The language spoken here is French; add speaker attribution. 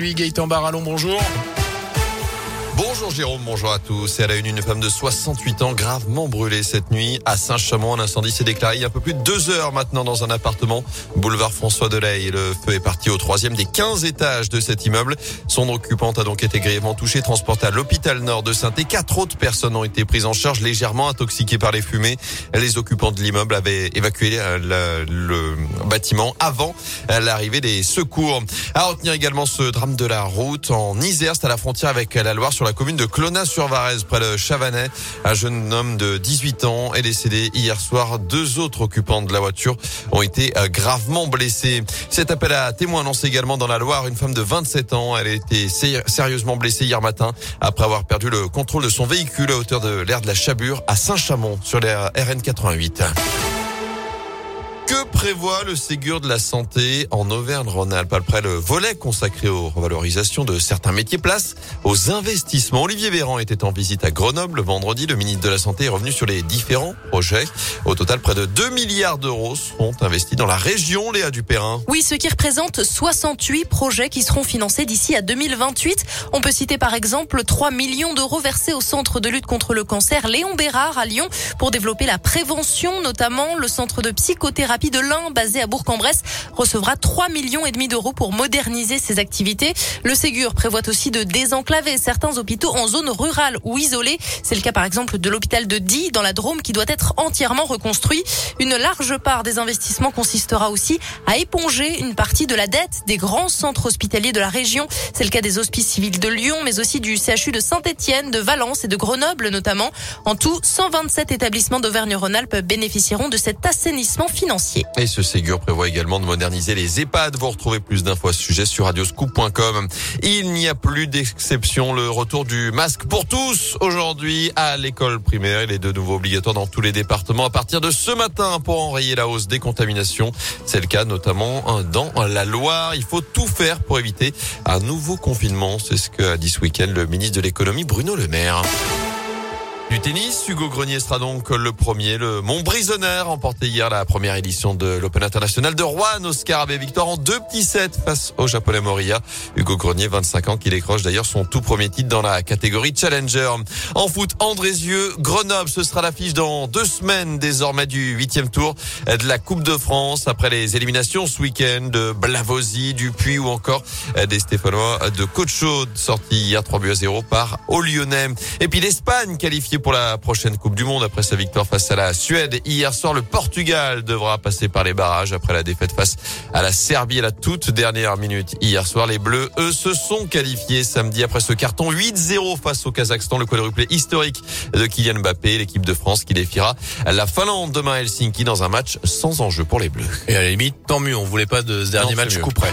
Speaker 1: Lui, Gaëtan Barallon, bonjour.
Speaker 2: Bonjour Jérôme, bonjour à tous. Et à la une, une femme de 68 ans gravement brûlée cette nuit à Saint-Chamond. Un incendie s'est déclaré il y a un peu plus de deux heures maintenant dans un appartement, boulevard François Delay. Le feu est parti au troisième des 15 étages de cet immeuble. Son occupante a donc été grièvement touchée, transportée à l'hôpital nord de saint et Quatre autres personnes ont été prises en charge, légèrement intoxiquées par les fumées. Les occupants de l'immeuble avaient évacué le, le bâtiment avant l'arrivée des secours. À retenir également ce drame de la route en Isère, c'est à la frontière avec la Loire sur la commune de Clonat-sur-Varèze, près de Chavanais. Un jeune homme de 18 ans est décédé hier soir. Deux autres occupants de la voiture ont été euh, gravement blessés. Cet appel à témoins lancé également dans la Loire. Une femme de 27 ans, elle a été sérieusement blessée hier matin après avoir perdu le contrôle de son véhicule à hauteur de l'aire de la Chabure à Saint-Chamond sur la RN88. Que prévoit le Ségur de la santé en Auvergne-Rhône-Alpes Après le volet consacré aux revalorisations de certains métiers, place aux investissements. Olivier Véran était en visite à Grenoble le vendredi. Le ministre de la Santé est revenu sur les différents projets. Au total, près de 2 milliards d'euros seront investis dans la région, Léa Dupérin.
Speaker 3: Oui, ce qui représente 68 projets qui seront financés d'ici à 2028. On peut citer par exemple 3 millions d'euros versés au Centre de lutte contre le cancer Léon Bérard à Lyon pour développer la prévention, notamment le centre de psychothérapie de basé à Bourg-en-Bresse, recevra 3 millions et demi d'euros pour moderniser ses activités. Le Ségur prévoit aussi de désenclaver certains hôpitaux en zone rurale ou isolée. C'est le cas par exemple de l'hôpital de Die dans la Drôme qui doit être entièrement reconstruit. Une large part des investissements consistera aussi à éponger une partie de la dette des grands centres hospitaliers de la région. C'est le cas des hospices civils de Lyon, mais aussi du CHU de Saint-Etienne, de Valence et de Grenoble notamment. En tout, 127 établissements d'Auvergne-Rhône-Alpes bénéficieront de cet assainissement financier.
Speaker 2: Et ce Ségur prévoit également de moderniser les EHPAD. Vous retrouvez plus d'infos à ce sujet sur radioscoop.com. Il n'y a plus d'exception. Le retour du masque pour tous aujourd'hui à l'école primaire. Il est de nouveau obligatoire dans tous les départements à partir de ce matin pour enrayer la hausse des contaminations. C'est le cas notamment dans la Loire. Il faut tout faire pour éviter un nouveau confinement. C'est ce qu'a dit ce week-end le ministre de l'économie Bruno Le Maire. Du tennis, Hugo Grenier sera donc le premier. Le Montbrisonneur remporté hier la première édition de l'Open International de Rouen. Oscar avait victoire en deux petits sets face au japonais Moria. Hugo Grenier, 25 ans, qui décroche d'ailleurs son tout premier titre dans la catégorie Challenger. En foot, Andrézieux, Grenoble, ce sera l'affiche dans deux semaines désormais du huitième tour de la Coupe de France après les éliminations ce week-end de Blavosi, Dupuis ou encore des Stéphanois de Coach sortis hier 3 buts à 0 par au Lyonnais. Et puis l'Espagne qualifiée pour la prochaine Coupe du Monde après sa victoire face à la Suède. Hier soir, le Portugal devra passer par les barrages après la défaite face à la Serbie à la toute dernière minute. Hier soir, les Bleus, eux, se sont qualifiés samedi après ce carton 8-0 face au Kazakhstan, le quadruplé historique de Kylian Mbappé, l'équipe de France qui défiera la Finlande demain à Helsinki dans un match sans enjeu pour les Bleus.
Speaker 1: Et à la limite, tant mieux, on voulait pas de ce dernier match coup près.